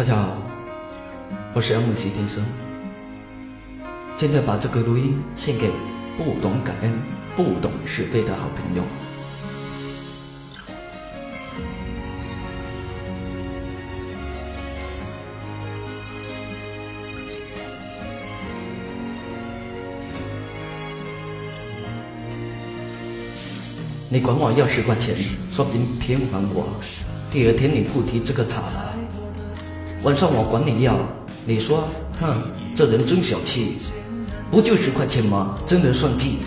大家好，我是 MC 天生。今天把这个录音献给不懂感恩、不懂是非的好朋友。你管我要十块钱，说明天还我。第二天你不提这个茬了。晚上我管你要，你说，哼，这人真小气，不就十块钱吗？真能算计。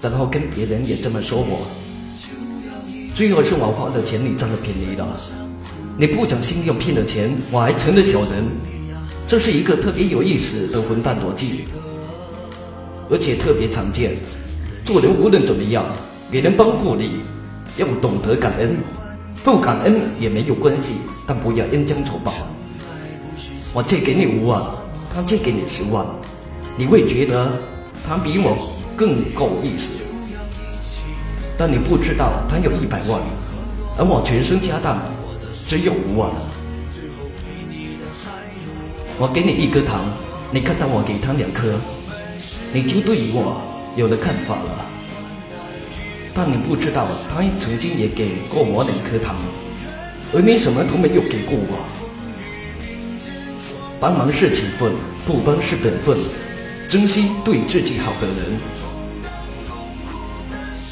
然后跟别人也这么说我。最后是我花的钱你占了便宜了。你不讲信用骗了钱，我还成了小人。这是一个特别有意思的混蛋逻辑，而且特别常见。做人无论怎么样。别人帮过你，要懂得感恩，不感恩也没有关系，但不要恩将仇报。我借给你五万，他借给你十万，你会觉得他比我更够意思，但你不知道他有一百万，而我全身家当只有五万。我给你一颗糖，你看到我给他两颗，你就对我有了看法了。但你不知道，他曾经也给过我两颗糖，而你什么都没有给过我。帮忙是情分，不帮是本分。珍惜对自己好的人。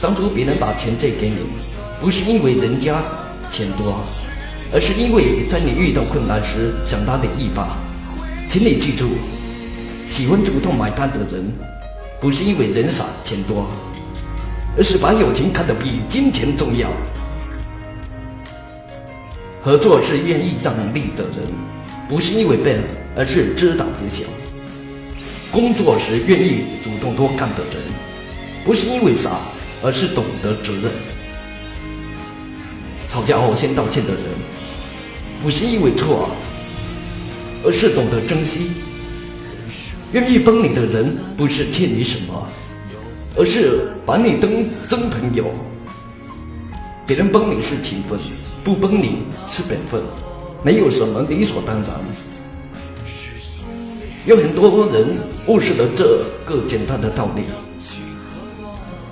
当初别人把钱借给你，不是因为人家钱多，而是因为在你遇到困难时想拉你一把。请你记住，喜欢主动买单的人，不是因为人傻钱多。而是把友情看得比金钱重要。合作是愿意让利的人，不是因为笨，而是知道分享。工作时愿意主动多干的人，不是因为傻，而是懂得责任。吵架后先道歉的人，不是因为错，而是懂得珍惜。愿意帮你的人，不是欠你什么。而是把你当真朋友，别人帮你是情分，不帮你是本分，没有什么理所当然。有很多人误视了这个简单的道理，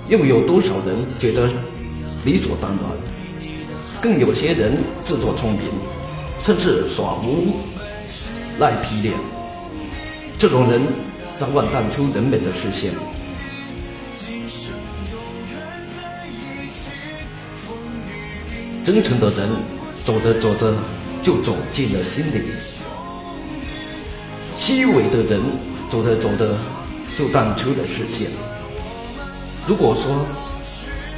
又有多少人觉得理所当然？更有些人自作聪明，甚至耍无赖皮脸。这种人早晚淡出人们的视线。真诚的人，走着走着就走进了心里；虚伪的人，走着走着就淡出了视线。如果说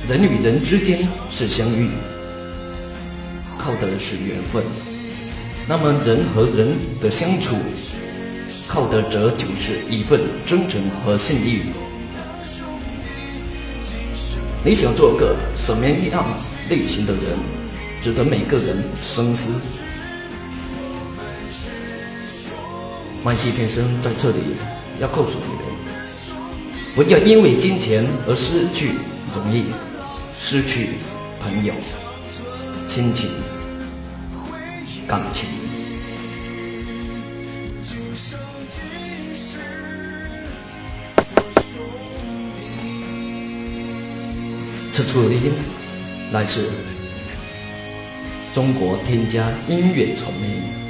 人与人之间是相遇，靠的是缘分，那么人和人的相处，靠的则就是一份真诚和信义。你想做个什么样类型的人，值得每个人深思。万喜天生在这里要告诉你们：不要因为金钱而失去容易，失去朋友、亲情、感情。此处的音来自中国添加音乐传媒。